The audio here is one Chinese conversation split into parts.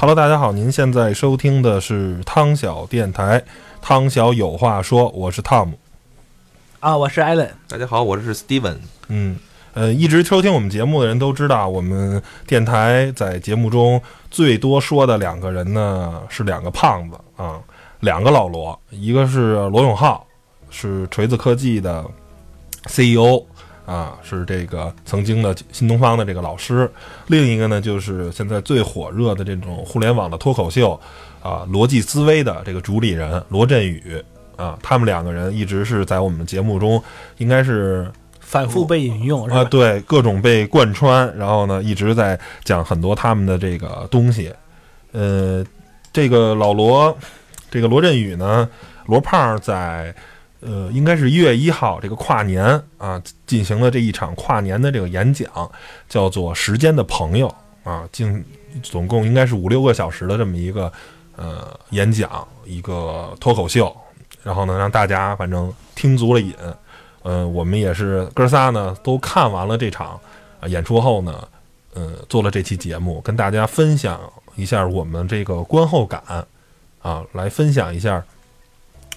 Hello，大家好，您现在收听的是汤小电台，汤小有话说，我是汤姆。啊，我是艾伦。大家好，我是 Steven。嗯，呃，一直收听我们节目的人都知道，我们电台在节目中最多说的两个人呢是两个胖子啊，两个老罗，一个是罗永浩，是锤子科技的 CEO 啊，是这个曾经的新东方的这个老师；另一个呢就是现在最火热的这种互联网的脱口秀啊，逻辑思维的这个主理人罗振宇啊，他们两个人一直是在我们节目中应该是。反复被引用是啊，吧？对，各种被贯穿，然后呢，一直在讲很多他们的这个东西。呃，这个老罗，这个罗振宇呢，罗胖在呃，应该是一月一号这个跨年啊进行了这一场跨年的这个演讲，叫做《时间的朋友》啊，竟总共应该是五六个小时的这么一个呃演讲，一个脱口秀，然后呢，让大家反正听足了瘾。呃，我们也是哥仨呢，都看完了这场演出后呢，呃，做了这期节目，跟大家分享一下我们这个观后感啊，来分享一下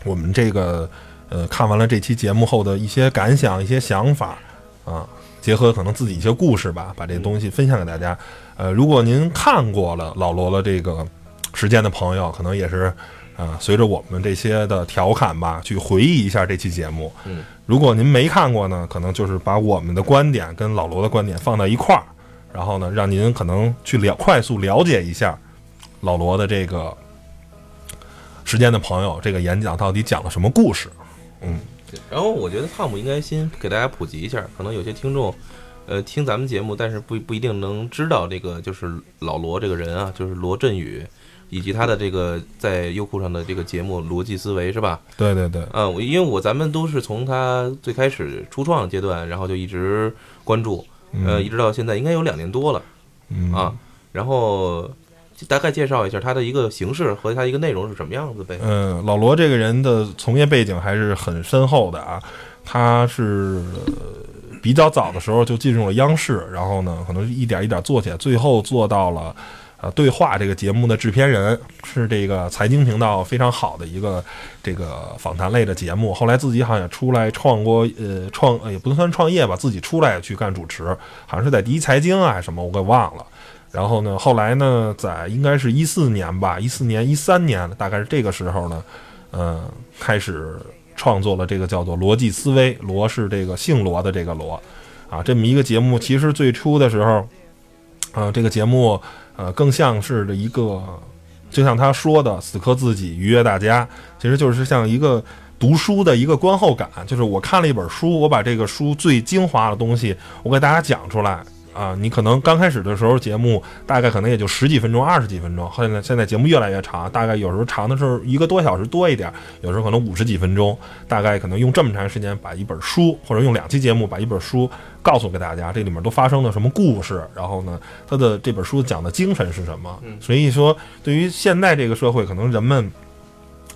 我们这个呃看完了这期节目后的一些感想、一些想法啊，结合可能自己一些故事吧，把这东西分享给大家。呃，如果您看过了老罗的这个时间的朋友，可能也是。啊，随着我们这些的调侃吧，去回忆一下这期节目。嗯，如果您没看过呢，可能就是把我们的观点跟老罗的观点放到一块儿，然后呢，让您可能去了快速了解一下老罗的这个时间的朋友这个演讲到底讲了什么故事。嗯，然后我觉得汤姆应该先给大家普及一下，可能有些听众，呃，听咱们节目，但是不不一定能知道这个就是老罗这个人啊，就是罗振宇。以及他的这个在优酷上的这个节目《逻辑思维》是吧？对对对，嗯，因为我咱们都是从他最开始初创阶段，然后就一直关注，呃，一直到现在应该有两年多了，嗯啊，然后大概介绍一下他的一个形式和他一个内容是什么样子呗。嗯，老罗这个人的从业背景还是很深厚的啊，他是比较早的时候就进入了央视，然后呢，可能一点一点做起来，最后做到了。呃，对话这个节目的制片人是这个财经频道非常好的一个这个访谈类的节目。后来自己好像出来创过，呃，创也不能算创业吧，自己出来去干主持，好像是在第一财经啊什么，我给忘了。然后呢，后来呢，在应该是一四年吧，一四年、一三年，大概是这个时候呢，嗯，开始创作了这个叫做逻辑思维，罗是这个姓罗的这个罗，啊，这么一个节目。其实最初的时候，呃，这个节目。呃，更像是一个，就像他说的“死磕自己，愉悦大家”，其实就是像一个读书的一个观后感。就是我看了一本书，我把这个书最精华的东西，我给大家讲出来啊。你可能刚开始的时候，节目大概可能也就十几分钟、二十几分钟，现在现在节目越来越长，大概有时候长的时候一个多小时多一点，有时候可能五十几分钟，大概可能用这么长时间把一本书，或者用两期节目把一本书。告诉给大家，这里面都发生了什么故事？然后呢，他的这本书讲的精神是什么？所以说，对于现在这个社会，可能人们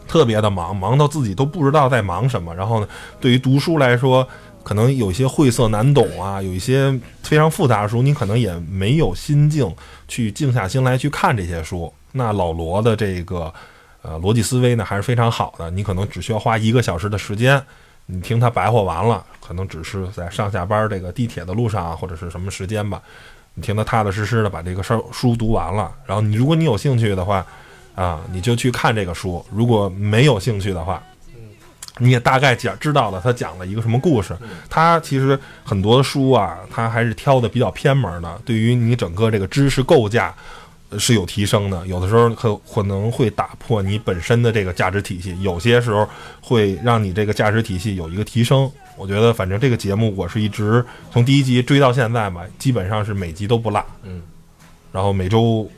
特别的忙，忙到自己都不知道在忙什么。然后呢，对于读书来说，可能有些晦涩难懂啊，有一些非常复杂的书，你可能也没有心境去静下心来去看这些书。那老罗的这个呃逻辑思维呢，还是非常好的。你可能只需要花一个小时的时间。你听他白话完了，可能只是在上下班这个地铁的路上啊，或者是什么时间吧，你听他踏踏实实的把这个书书读完了，然后你如果你有兴趣的话，啊，你就去看这个书；如果没有兴趣的话，你也大概讲知道了他讲了一个什么故事。他其实很多书啊，他还是挑的比较偏门的，对于你整个这个知识构架。呃是有提升的，有的时候可可能会打破你本身的这个价值体系，有些时候会让你这个价值体系有一个提升。我觉得，反正这个节目我是一直从第一集追到现在吧，基本上是每集都不落。嗯，然后每周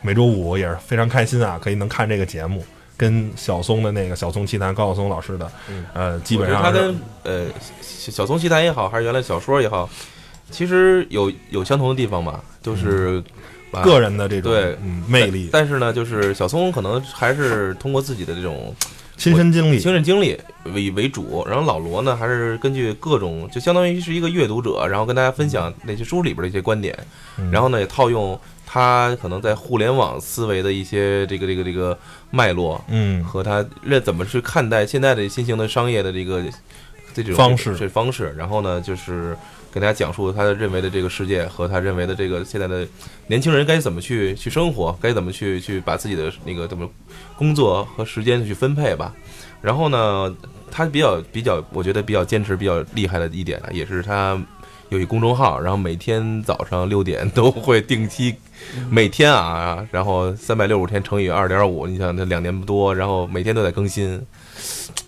每周五也是非常开心啊，可以能看这个节目，跟小松的那个小松奇谈高晓松老师的，嗯。呃，基本上他跟呃小小松奇谈也好，还是原来小说也好，其实有有相同的地方吧，就是把个人的这种对嗯魅力、但是呢，就是小松可能还是通过自己的这种亲身经历，亲身经历为为主，然后老罗呢，还是根据各种，就相当于是一个阅读者，然后跟大家分享那些书里边的一些观点，嗯。然后呢，也套用他可能在互联网思维的一些这个这个这个脉络嗯和他认怎么去看待现在的新型的商业的这个这种方式这方式，然后呢，就是给大家讲述他认为的这个世界和他认为的这个现在的年轻人该怎么去去生活，该怎么去去把自己的那个怎么工作和时间去分配吧。然后呢，他比较比较，我觉得比较坚持、比较厉害的一点呢，也是他有一公众号，然后每天早上六点都会定期，每天啊，然后三百六十五天乘以二点五，你想这两年多，然后每天都在更新。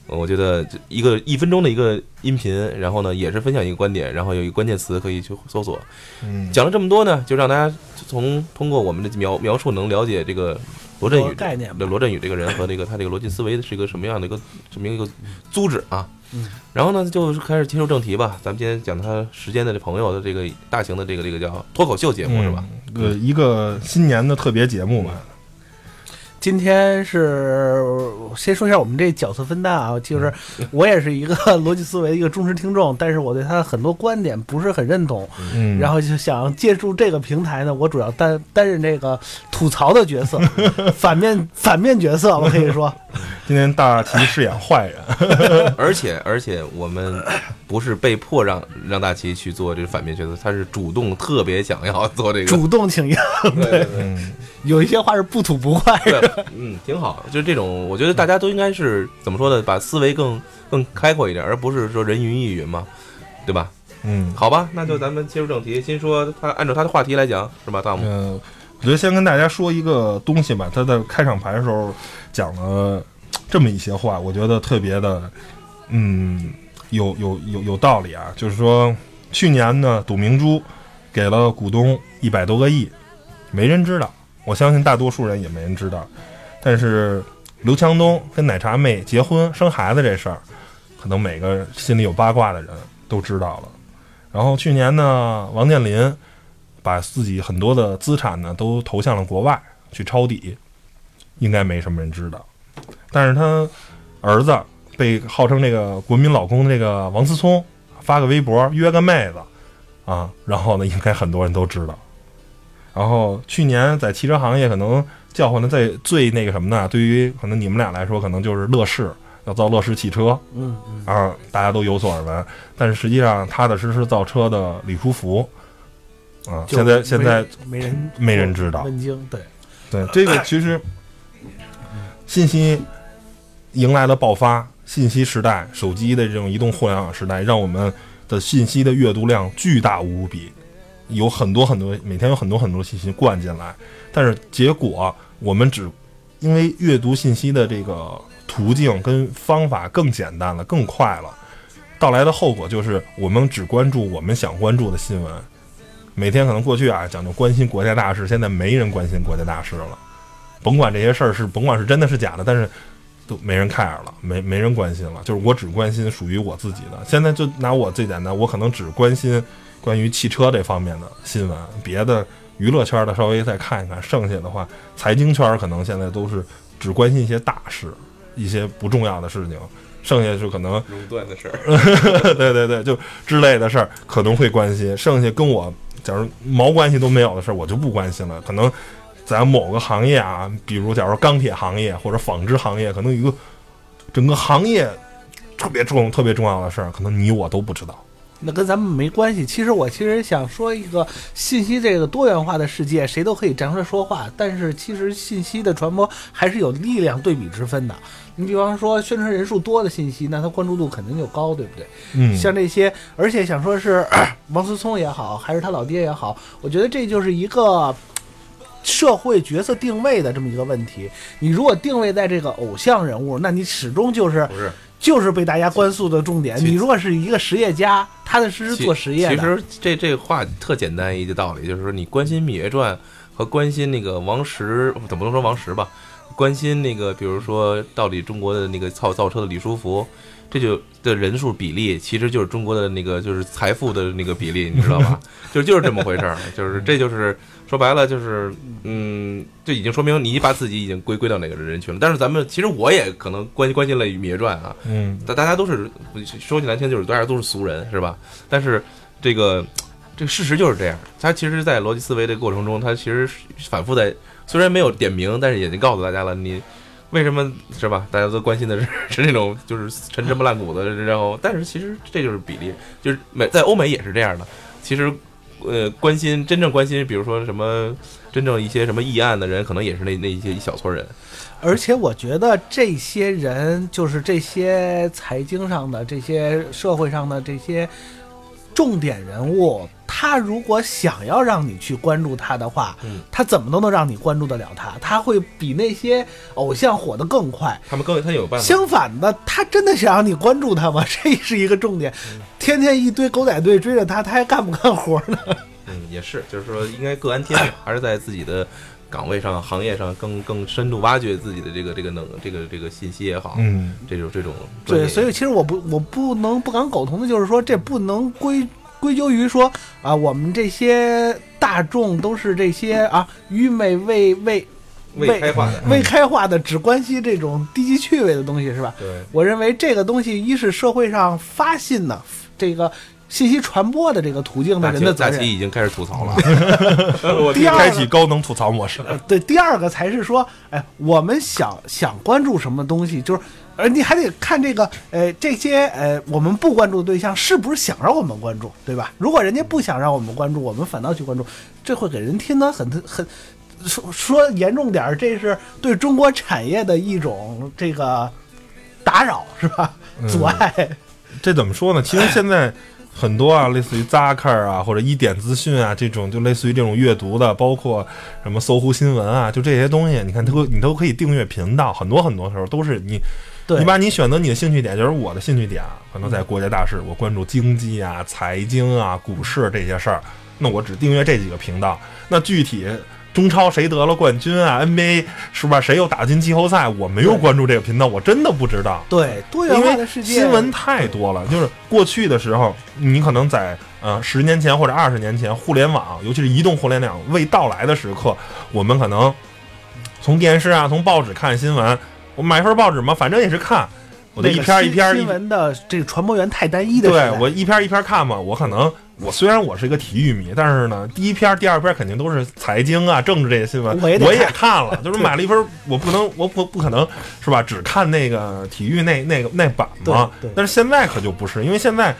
我觉得一个一分钟的一个音频，然后呢也是分享一个观点，然后有一个关键词可以去搜索。嗯，讲了这么多呢，就让大家从通过我们的描描述能了解这个罗振宇概念吧对罗振宇这个人和这个他这个逻辑思维是一个什么样的一个什么一个组织啊。嗯，然后呢，就是开始切入正题吧。咱们今天讲他时间的这朋友的这个大型的这个这个叫脱口秀节目是吧？嗯？呃，一个新年的特别节目吧。今天是先说一下我们这角色分担啊，就是 我也是一个逻辑思维的一个忠实听众，但是我对他的很多观点不是很认同，嗯，然后就想借助这个平台呢，我主要担担任这个吐槽的角色，反面反面角色，我可以说，今天大齐饰演坏人，而且而且我们不是被迫让让大齐去做这个反面角色，他是主动特别想要做这个。主动请缨，对对对嗯，有一些话是不吐不快的。对，嗯，挺好。就是这种，我觉得大家都应该是怎么说呢？把思维更更开阔一点，而不是说人云亦云嘛，对吧？嗯，好吧，那就咱们切入正题，先说他按照他的话题来讲，是吧，大姆？呃，我觉得先跟大家说一个东西吧。他在开场白的时候讲了这么一些话，我觉得特别的，嗯，有有有有道理啊。就是说，去年呢，董明珠给了股东一百多个亿，没人知道，我相信大多数人也没人知道。但是刘强东跟奶茶妹结婚生孩子这事儿，可能每个心里有八卦的人都知道了。然后去年呢，王健林把自己很多的资产呢都投向了国外去抄底，应该没什么人知道。但是他儿子被号称这个国民老公的这个王思聪发个微博约个妹子啊，然后呢，应该很多人都知道。然后去年在汽车行业可能叫唤的最最那个什么呢？对于可能你们俩来说，可能就是乐视要造乐视汽车，嗯嗯，啊，大家都有所耳闻。但是实际上，踏踏实实造车的李书福啊，现在现在没人没人知道。问津，对，对这个其实信息迎来了爆发，信息时代，手机的这种移动互联网时代，让我们的信息的阅读量巨大无比，有很多很多，每天有很多很多信息灌进来，但是结果我们只因为阅读信息的这个途径跟方法更简单了，更快了，到来的后果就是我们只关注我们想关注的新闻。每天可能过去啊讲究关心国家大事，现在没人关心国家大事了。甭管这些事儿是甭管是真的是假的，但是都没人 care 了，没没人关心了。就是我只关心属于我自己的。现在就拿我最简单，我可能只关心 关于汽车这方面的新闻，别的娱乐圈的稍微再看一看，剩下的话，财经圈可能现在都是只关心一些大事，一些不重要的事情，剩下就可能垄断的事儿，对对对，就之类的事儿可能会关心，剩下跟我假如毛关系都没有的事儿，我就不关心了。可能在某个行业啊，比如假如钢铁行业或者纺织行业，可能一个整个行业特别重、特别重要的事儿，可能你我都不知道。那跟咱们没关系。其实我其实想说一个信息这个多元化的世界，谁都可以站出来说话，但是其实信息的传播还是有力量对比之分的。你比方说宣传人数多的信息，那它关注度肯定就高，对不对？嗯，像这些，而且想说是 王思聪也好，还是他老爹也好，我觉得这就是一个社会角色定位的这么一个问题。你如果定位在这个偶像人物，那你始终就是不是，就是被大家关注的重点。你如果是一个实业家，踏踏实实做实业的，其实这这话特简单一个道理，就是说你关心《芈月传》和关心那个王石，怎么能说王石吧？关心那个，比如说到底中国的那个造造车的李书福，这就的人数比例，其实就是中国的那个就是财富的那个比例，你知道吧？就就是这么回事儿，就是这就是说白了就是嗯，就已经说明你把自己已经归归到哪个人群了。但是咱们其实我也可能关关心了《芈月传》啊，嗯，大大家都是说句难听，就是大家都是俗人，是吧？但是这个这个事实就是这样。他其实，在逻辑思维的过程中，他其实反复在，虽然没有点名，但是已经告诉大家了，你为什么是吧？大家都关心的是是那种就是陈芝麻烂谷的，然后，但是其实这就是比例，就是美在欧美也是这样的。其实，呃，关心真正关心，比如说什么真正一些什么议案的人，可能也是那那一些一小撮人。而且我觉得这些人，就是这些财经上的、这些社会上的这些重点人物，他如果想要让你去关注他的话，嗯他怎么都能让你关注得了他，他会比那些偶像火得更快。他们更他有办法。相反的，他真的想让你关注他吗？这是一个重点。天天一堆狗仔队追着他，他还干不干活呢？嗯，也是，就是说应该各安天命，还是在自己的岗位上、行业上更更深度挖掘自己的这个这个能这个这个信息也好，嗯，这种这种对，所以其实我不我不能不敢苟同的就是说，这不能归归咎于说啊，我们这些大众都是这些啊愚昧未未未开化的，未开化的，只关心这种低级趣味的东西，是吧？对，我认为这个东西，一是社会上发信的这个信息传播的这个途径的人的责任，大齐已经开始吐槽了，我第二开启高能吐槽模式。呃，对，第二个才是说，哎，我们想想关注什么东西，就是，呃，你还得看这个，呃，这些呃，我们不关注的对象是不是想让我们关注，对吧？如果人家不想让我们关注，我们反倒去关注，这会给人听得很很，说说严重点儿，这是对中国产业的一种这个打扰，是吧？阻碍。这怎么说呢？其实现在很多啊，类似于 Zaker 啊，或者一点资讯啊，这种就类似于这种阅读的，包括什么搜狐新闻啊，就这些东西，你看都你都可以订阅频道，很多很多时候都是你。你把你选择你的兴趣点，就是我的兴趣点啊，可能在国家大事，我关注经济啊、财经啊、股市这些事儿，那我只订阅这几个频道。那具体中超谁得了冠军啊，NBA 是吧？谁又打进季后赛，我没有关注这个频道，我真的不知道。对，多元因为化的世界，新闻太多了，就是过去的时候，你可能在呃十年前或者二十年前，互联网，尤其是移动互联网未到来的时刻，我们可能从电视啊、从报纸看新闻，我买份报纸嘛，反正也是看，我得一篇一篇一新闻的这个传播源太单一的对，我一篇一篇看嘛，我可能我虽然我是一个体育迷，但是呢，第一篇、第二篇肯定都是财经啊、政治这些新闻，我也我也看看了，就是买了一份，我不能，我不不可能是吧？只看那个体育那那个那版嘛。但是现在可就不是，因为现在。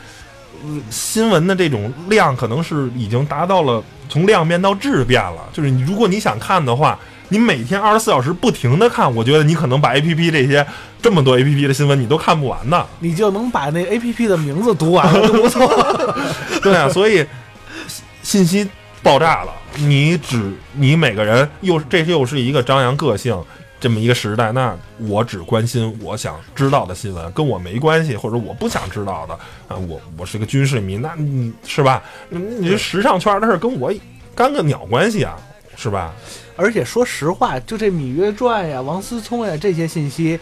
呃新闻的这种量可能是已经达到了从量变到质变了，就是你如果你想看的话，你每天二十四小时不停的看，我觉得你可能把 A P P 这些这么多 A P P 的新闻你都看不完呢。你就能把那 A P P 的名字读完了，就不错了。对啊，所以信息爆炸了，你只你每个人又这又是一个张扬个性这么一个时代，那我只关心我想知道的新闻，跟我没关系，或者我不想知道的啊，我我是个军事迷，那你是吧？你你这时尚圈的事儿跟我干个鸟关系啊，是吧？而且说实话，就这《芈月传》呀、王思聪呀这些信息，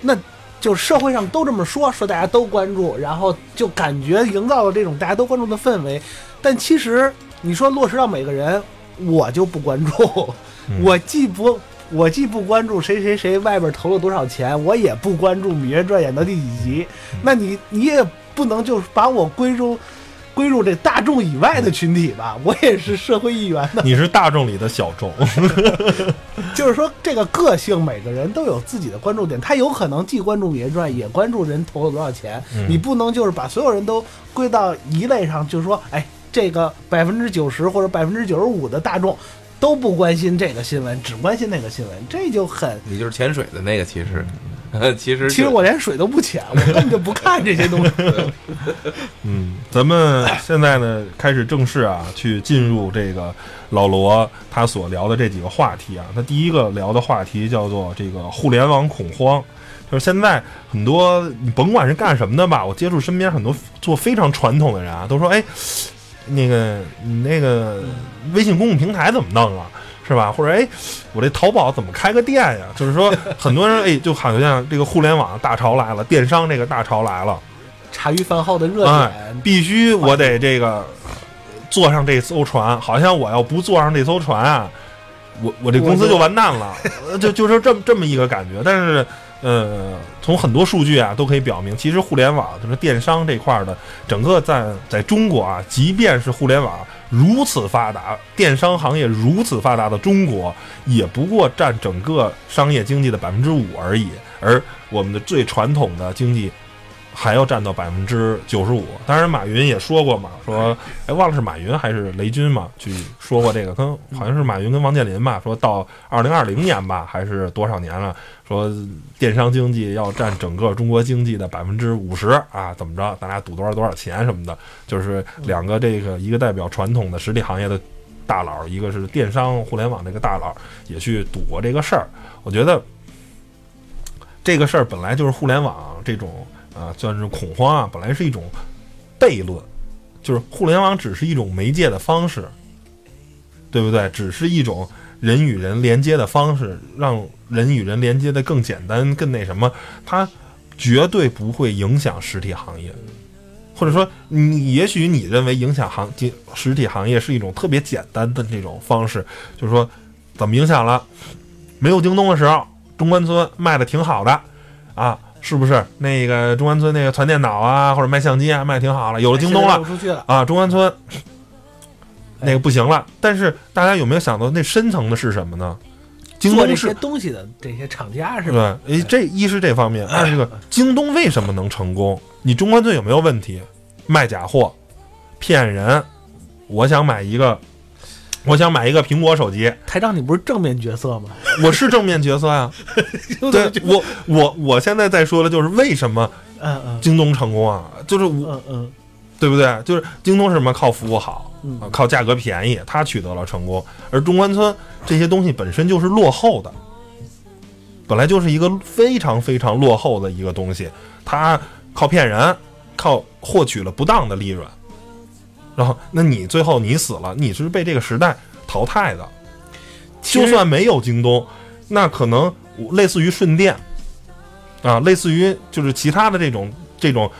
那就社会上都这么说，说大家都关注，然后就感觉营造了这种大家都关注的氛围。但其实你说落实到每个人，我就不关注，嗯我既不。我既不关注谁谁谁外边投了多少钱，我也不关注《芈月传》演到第几集。那你你也不能就是把我归入归入这大众以外的群体吧，我也是社会一员的。你是大众里的小众，就是说，这个个性每个人都有自己的关注点，他有可能既关注《芈月传》，也关注人投了多少钱。嗯你不能就是把所有人都归到一类上，就是说，哎，这个百分之九十或者百分之九十五的大众都不关心这个新闻，只关心那个新闻，这就很。你就是潜水的那个，其实，其实其实我连水都不浅，我根本就不看这些东西。嗯，咱们现在呢开始正式啊，去进入这个老罗他所聊的这几个话题啊。他第一个聊的话题叫做这个互联网恐慌，就是现在很多你甭管是干什么的吧，我接触身边很多做非常传统的人啊，都说哎，那个你那个微信公众平台怎么弄啊？是吧？或者哎，我这淘宝怎么开个店呀？就是说，很多人哎，就好像这个互联网大潮来了，电商这个大潮来了，茶余饭后的热哎点，，必须我得这个坐上这艘船，好像我要不坐上这艘船啊，我我这公司就完蛋了，呃就就是这么这么一个感觉。但是呃，从很多数据啊都可以表明，其实互联网就是电商这块儿的，整个在在中国啊，即便是互联网如此发达，电商行业如此发达的中国，也不过占整个商业经济的百分之五而已，而我们的最传统的经济还要占到百分之九十五。当然，马云也说过嘛，说哎，忘了是马云还是雷军嘛，去说过这个，跟好像是马云跟王健林吧，说到二零二零年吧，还是多少年了，说电商经济要占整个中国经济的百分之五十啊，怎么着，咱俩赌多少多少钱什么的，就是两个这个一个代表传统的实体行业的。大佬，一个是电商互联网这个大佬，也去赌过这个事儿。我觉得这个事儿本来就是互联网这种啊，算是恐慌啊，本来是一种悖论，就是互联网只是一种媒介的方式，对不对？只是一种人与人连接的方式，让人与人连接的更简单、更那什么，它绝对不会影响实体行业。或者说，你也许你认为影响行经实体行业是一种特别简单的这种方式，就是说怎么影响了？没有京东的时候，中关村卖的挺好的啊，是不是？那个中关村那个传电脑啊，或者卖相机啊，卖得挺好了。有了京东了。啊，中关村那个不行了。但是大家有没有想到，那深层的是什么呢？京东是做这些东西的这些厂家是对吧？，诶，这一是这方面，二是这个 京东为什么能成功？你中关村有没有问题？卖假货、骗人。我想买一个，我想买一个苹果手机，台长，你不是正面角色吗？我是正面角色呀。对我，我我现在在说的就是为什么嗯嗯京东成功啊？就是我，嗯嗯对不对？就是京东是什么？靠服务好，靠价格便宜，它取得了成功。而中关村这些东西本身就是落后的，本来就是一个非常非常落后的一个东西，它靠骗人，靠获取了不当的利润，然后那你最后你死了，你是被这个时代淘汰的。就算没有京东，那可能类似于顺电啊，类似于就是其他的这种这种。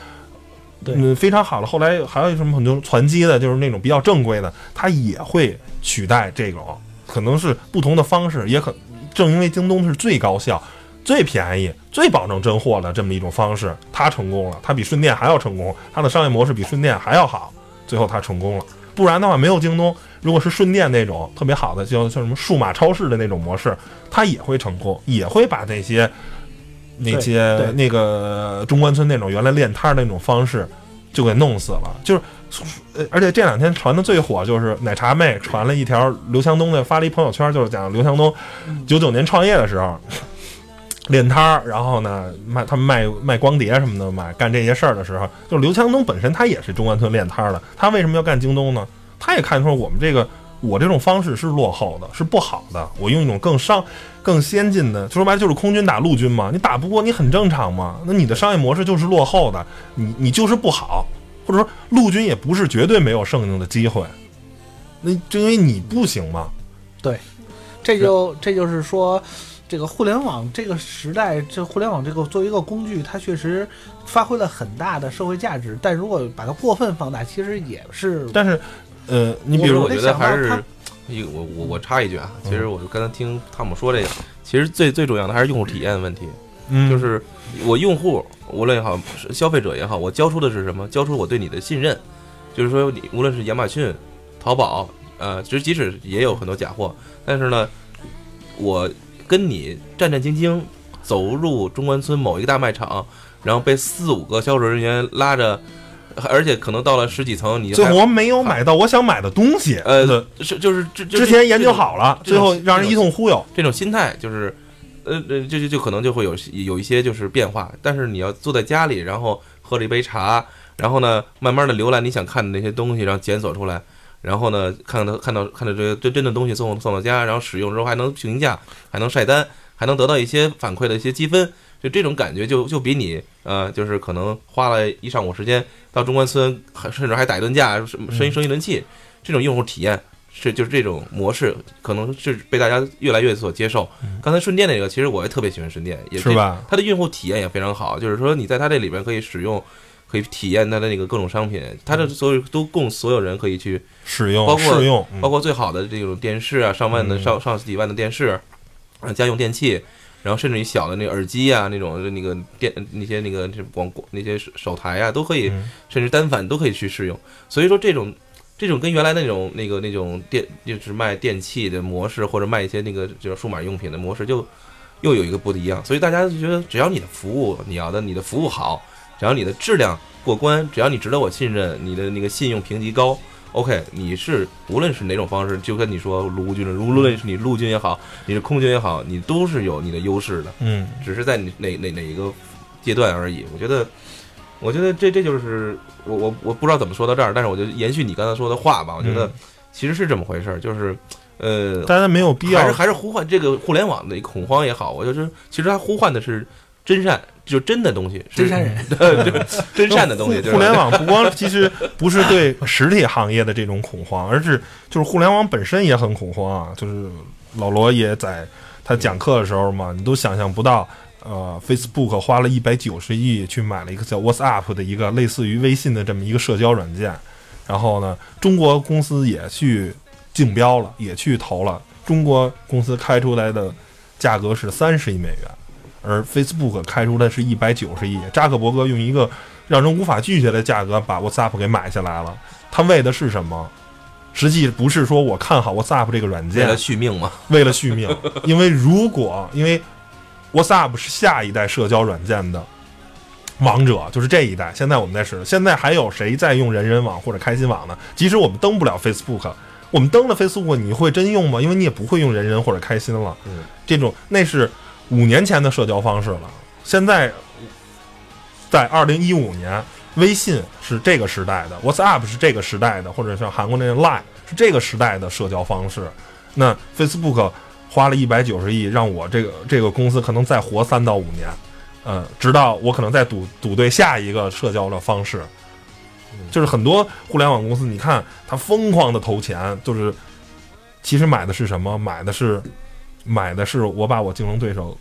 嗯，非常好了。后来还有什么很多传机的，就是那种比较正规的，它也会取代这种，可能是不同的方式，也可正因为京东是最高效、最便宜、最保证真货的这么一种方式，它成功了，它比顺电还要成功，它的商业模式比顺电还要好，最后他成功了。不然的话，没有京东，如果是顺电那种特别好的，叫叫什么数码超市的那种模式，它也会成功，也会把那些那些对那个中关村那种原来练摊儿的那种方式就给弄死了。就是，呃，而且这两天传的最火就是奶茶妹传了一条刘强东的发了一朋友圈，就是讲刘强东九九年创业的时候。练摊儿，然后呢卖他们卖卖光碟什么的，卖干这些事儿的时候，就是刘强东本身他也是中关村练摊儿的，他为什么要干京东呢？他也看出我们这个我这种方式是落后的，是不好的。我用一种更商、更先进的，说白了就是空军打陆军嘛，你打不过你很正常嘛。那你的商业模式就是落后的，你你就是不好，或者说陆军也不是绝对没有胜赢的机会，那就因为你不行嘛。对这就这就是说，这个互联网这个时代，这互联网这个作为一个工具，它确实发挥了很大的社会价值。但如果把它过分放大，其实也是但是，呃，你比如我觉得还是一个我我我插一句啊，嗯其实我就刚才听汤姆说这个，其实最最重要的还是用户体验问题，嗯，就是我用户无论也好，消费者也好，我交出的是什么？交出我对你的信任，就是说你无论是亚马逊、淘宝，呃，其实即使也有很多假货，但是呢，我跟你战战兢兢走入中关村某一个大卖场，然后被四五个销售人员拉着，而且可能到了十几层，你还最后我没有买到我想买的东西。呃对是就是之之前研究好了，最后让人一通忽悠。这种心态就是，呃呃，就就就可能就会有有一些就是变化。但是你要坐在家里，然后喝了一杯茶，然后呢，慢慢的浏览你想看的那些东西，然后检索出来，然后呢，看到看到看到这个真真的东西送送到家，然后使用之后还能评价，还能晒单，还能得到一些反馈的一些积分。就这种感觉就，就比你呃，就是可能花了一上午时间到中关村，还甚至还打一顿架，什么生一生一顿气，这种用户体验是就是这种模式，可能是被大家越来越所接受。刚才顺电那个，其实我也特别喜欢顺电，也是吧？它的用户体验也非常好，就是说你在它这里边可以使用，可以体验它的那个各种商品，它的所有都供所有人可以去，使用包括试用，嗯包括最好的这种电视啊，上万的嗯上上几万的电视，啊，家用电器。然后甚至于小的那个耳机啊，那种那个电那些那个广那些手手台啊，都可以，嗯甚至单反都可以去试用。所以说这种这种跟原来那种那个那种电就是卖电器的模式，或者卖一些那个就是数码用品的模式，就又有一个不一样。所以大家就觉得，只要你的服务，你要的你的服务好，只要你的质量过关，只要你值得我信任，你的那个信用评级高。OK，你是无论是哪种方式，就跟你说陆军，无论是你陆军也好，你是空军也好，你都是有你的优势的。嗯，只是在你哪哪哪一个阶段而已。我觉得，我觉得这这就是我我我不知道怎么说到这儿，但是我就延续你刚才说的话吧。我觉得嗯其实是这么回事儿，就是呃，大家没有必要还是还是呼唤这个互联网的一个恐慌也好，我就是其实它呼唤的是真善，就真的东西，是真善人，对对真善的东西。互联网不光其实不是对实体行业的这种恐慌，而是就是互联网本身也很恐慌啊。就是老罗也在他讲课的时候嘛，你都想象不到，呃，Facebook 花了一百九十亿去买了一个叫 WhatsApp 的一个类似于微信的这么一个社交软件，然后呢，中国公司也去竞标了，也去投了，中国公司开出来的价格是三十亿美元。而 Facebook 开出的是一百九十亿，扎克伯格用一个让人无法拒绝的价格把 WhatsApp 给买下来了。他为的是什么？实际不是说我看好 WhatsApp 这个软件为了，续命吗，为了续命。因为如果因为 WhatsApp 是下一代社交软件的王者，就是这一代。现在我们在使，现在还有谁在用人人网或者开心网呢？即使我们登不了 Facebook，我们登了 Facebook，你会真用吗？因为你也不会用人人或者开心了。嗯，这种那是五年前的社交方式了。现在在二零一五年，微信是这个时代的，WhatsApp 是这个时代的，或者像韩国那个 Line 是这个时代的社交方式。那 Facebook 花了一百九十亿，让我这个这个公司可能再活三到五年，呃，直到我可能再赌赌对下一个社交的方式。就是很多互联网公司，你看它疯狂的投钱，就是其实买的是什么？买的是买的是我把我竞争对手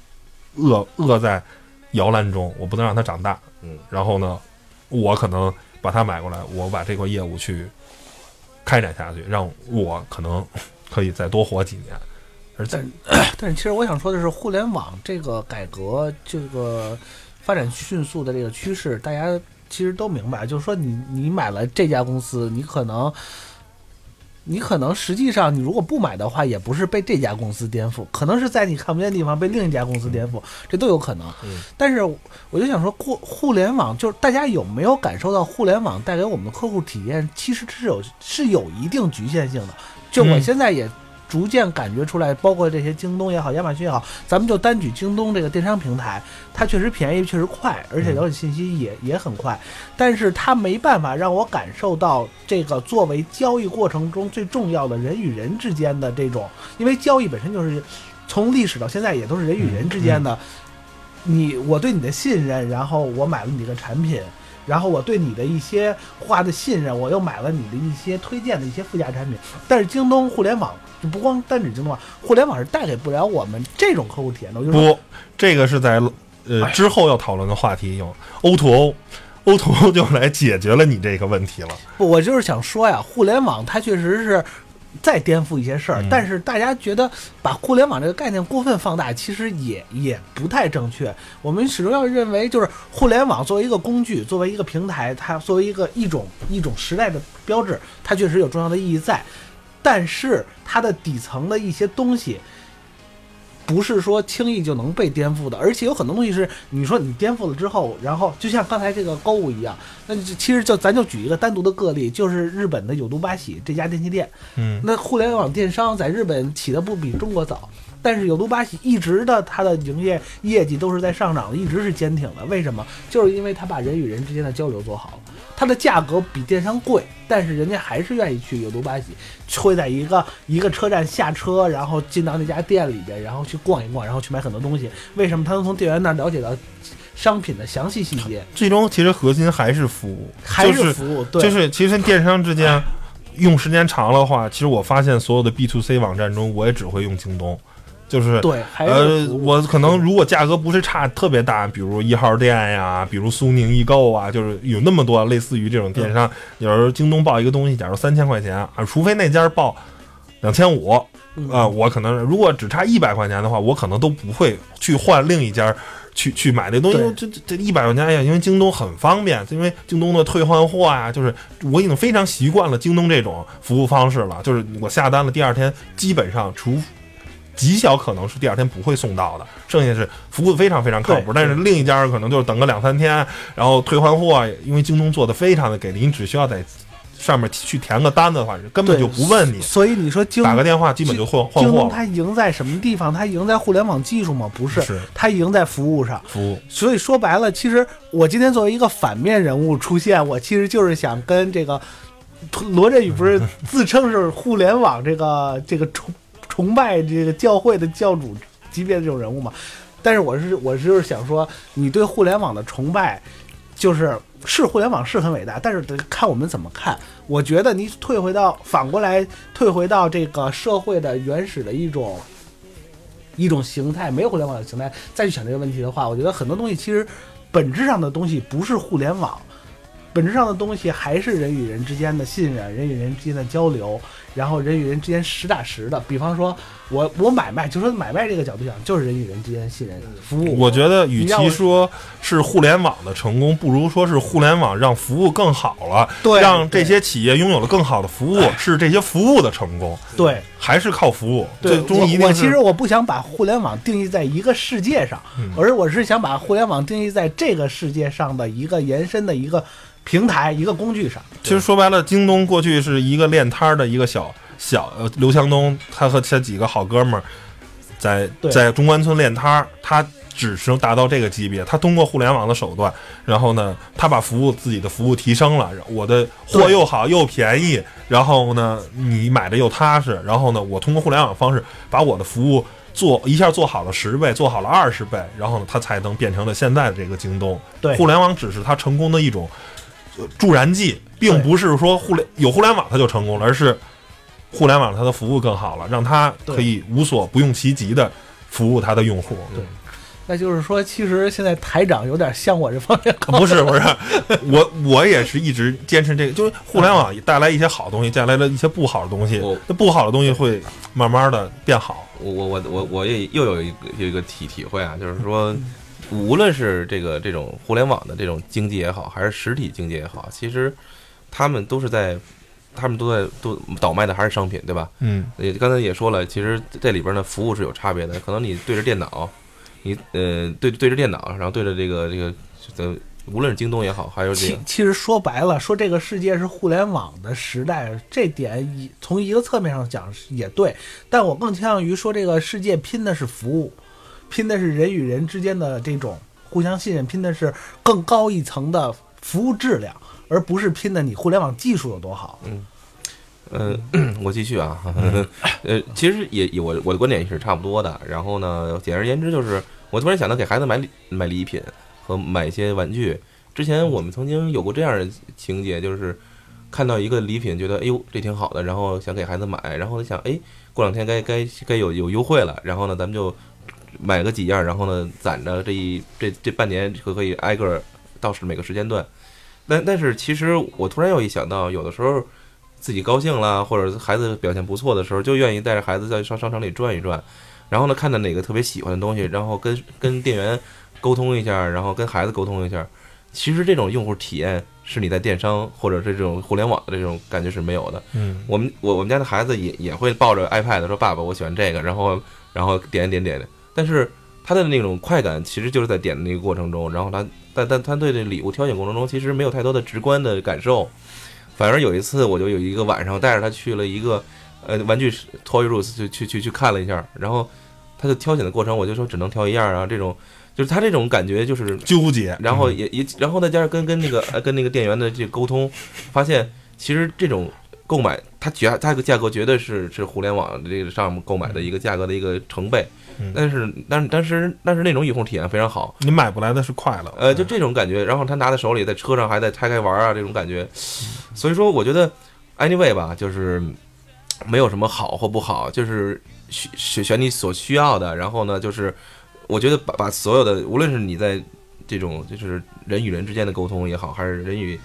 扼扼在摇篮中，我不能让他长大。嗯，然后呢，我可能把它买过来，我把这块业务去开展下去，让我可能可以再多活几年。而在但是其实我想说的是，互联网这个改革，这个发展迅速的这个趋势，大家其实都明白。就是说你，你买了这家公司，你可能，你可能实际上你如果不买的话，也不是被这家公司颠覆，可能是在你看不见的地方被另一家公司颠覆，这都有可能。嗯但是我就想说，互互联网就是大家有没有感受到互联网带给我们的客户体验，其实是有是有一定局限性的。就我嗯现在也逐渐感觉出来，包括这些京东也好，亚马逊也好，咱们就单举京东这个电商平台，它确实便宜，确实快，而且了解信息也也很快，但是它没办法让我感受到这个作为交易过程中最重要的人与人之间的这种，因为交易本身就是从历史到现在也都是人与人之间的，你我对你的信任，然后我买了你的产品。然后我对你的一些话的信任，我又买了你的一些推荐的一些附加产品。但是京东互联网就不光单指京东啊，互联网是带给不了我们这种客户体验的。我就说，不，这个是在呃之后要讨论的话题，有 O to O，O to O 就来解决了你这个问题了。不，我就是想说呀，互联网它确实是再颠覆一些事儿嗯。但是大家觉得把互联网这个概念过分放大，其实也也不太正确。我们始终要认为，就是互联网作为一个工具，作为一个平台，它作为一个一种一种时代的标志，它确实有重要的意义在。但是它的底层的一些东西，不是说轻易就能被颠覆的，而且有很多东西是你说你颠覆了之后，然后就像刚才这个购物一样，那就其实就咱就举一个单独的个例，就是日本的有毒八喜这家电器店，嗯，那互联网电商在日本起的不比中国早，但是有毒八喜一直的它的营业业绩都是在上涨的，一直是坚挺的。为什么？就是因为它把人与人之间的交流做好了，它的价格比电商贵，但是人家还是愿意去有毒八喜，会在一个一个车站下车，然后进到那家店里边，然后去逛一逛，然后去买很多东西。为什么？他能从店员那儿了解到商品的详细细节，最终其实核心还是服务，还是服务，对，就是其实电商之间用时间长了的话，其实我发现所有的 B to C 网站中，我也只会用京东，就是对，还是呃，我可能如果价格不是差特别大，比如一号店呀，比如苏宁易购啊，就是有那么多类似于这种电商，有时候京东报一个东西，假如三千块钱啊，除非那家报两千五嗯啊，我可能如果只差一百块钱的话，我可能都不会去换另一家。去去买那东西，这这这一百块钱，哎呀，因为京东很方便，因为京东的退换货啊，就是我已经非常习惯了京东这种服务方式了。就是我下单了，第二天基本上除极小可能是第二天不会送到的，剩下是服务非常非常靠谱。但是另一家可能就是等个两三天，然后退换货，因为京东做的非常的给力，你只需要在上面去填个单子的话，根本就不问你，所以你说京打个电话基本就换换货。京东它赢在什么地方？它赢在互联网技术吗？不是，是它赢在服务上。服务，所以说白了，其实我今天作为一个反面人物出现，我其实就是想跟这个罗振宇不是自称是互联网这个这个崇拜这个教会的教主级别的这种人物嘛？但是我是我就是想说，你对互联网的崇拜，就是是互联网是很伟大，但是得看我们怎么看。我觉得你退回到反过来退回到这个社会的原始的一种一种形态，没有互联网的形态，再去想这个问题的话，我觉得很多东西其实本质上的东西不是互联网，本质上的东西还是人与人之间的信任，人与人之间的交流，然后人与人之间实打实的。比方说，我我买卖，就说买卖这个角度讲，就是人与人之间信任服务。我觉得与其说是互联网的成功，不如说是互联网让服务更好了，对让这些企业拥有了更好的服务，是这些服务的成功，对还是靠服务，对，最终一定我我其实我不想把互联网定义在一个世界上，嗯而我是想把互联网定义在这个世界上的一个延伸的一个平台、一个工具上。其实说白了，京东过去是一个练摊儿的一个小小呃，刘强东他和他几个好哥们儿在在中关村练摊儿，他只是达到这个级别。他通过互联网的手段，然后呢，他把服务自己的服务提升了，我的货又好又便宜，然后呢，你买的又踏实，然后呢，我通过互联网方式把我的服务。做一下做好了十倍，做好了二十倍，然后呢，它才能变成了现在的这个京东。对互联网只是它成功的一种呃助燃剂，并不是说互联有互联网它就成功了，而是互联网它的服务更好了，让它可以无所不用其极的服务它的用户。对那就是说，其实现在台长有点向我这方面靠。不是不是，我我也是一直坚持这个，就是互联网带来一些好东西，带来了一些不好的东西，那不好的东西会慢慢的变好。我我我我我也又有一个有一个体体会啊，就是说，无论是这个这种互联网的这种经济也好，还是实体经济也好，其实他们都是在，他们都在都倒卖的还是商品，对吧？嗯，也刚才也说了，其实这里边呢服务是有差别的，可能你对着电脑，你呃对对着电脑，然后对着这个这个呃，无论是京东也好，还有这个其其实说白了，说这个世界是互联网的时代，这点以从一个侧面上讲也对，但我更倾向于说这个世界拼的是服务，拼的是人与人之间的这种互相信任，拼的是更高一层的服务质量，而不是拼的你互联网技术有多好。嗯呃，我继续啊，呃，其实也也我我的观点也是差不多的。然后呢，简而言之就是，我突然想到给孩子买礼买礼品和买一些玩具。之前我们曾经有过这样的情节，就是看到一个礼品，觉得哎呦这挺好的，然后想给孩子买，然后想哎过两天该该该有有优惠了，然后呢咱们就买个几样，然后呢攒着这一这这半年可可以挨个儿到是每个时间段。但但是其实我突然又一想到，有的时候。自己高兴了，或者孩子表现不错的时候，就愿意带着孩子在商商场里转一转，然后呢，看到哪个特别喜欢的东西，然后跟跟店员沟通一下，然后跟孩子沟通一下。其实这种用户体验是你在电商或者是这种互联网的这种感觉是没有的。嗯我们我我们家的孩子也也会抱着 iPad 说：“爸爸，我喜欢这个。”然后然后点点点点，但是他的那种快感其实就是在点的那个过程中，然后他但但他对这礼物挑选过程中其实没有太多的直观的感受，反而有一次我就有一个晚上带着他去了一个呃玩具 Toy Roots 去去去去看了一下，然后他的挑选的过程我就说只能挑一样啊，这种就是他这种感觉就是纠结，然后也也，然后再加上跟跟那个呃跟那个店员的这沟通，发现其实这种购买，它绝它这个价格绝对是是互联网这个上购买的一个价格的一个成倍，但是但是但是但是那种用户体验非常好，你买不来的是快乐，呃，就这种感觉，然后他拿在手里，在车上还在拆开玩啊，这种感觉，所以说我觉得 anyway 吧，就是没有什么好或不好，就是选选选你所需要的，然后呢，就是我觉得把把所有的，无论是你在这种就是人与人之间的沟通也好，还是人与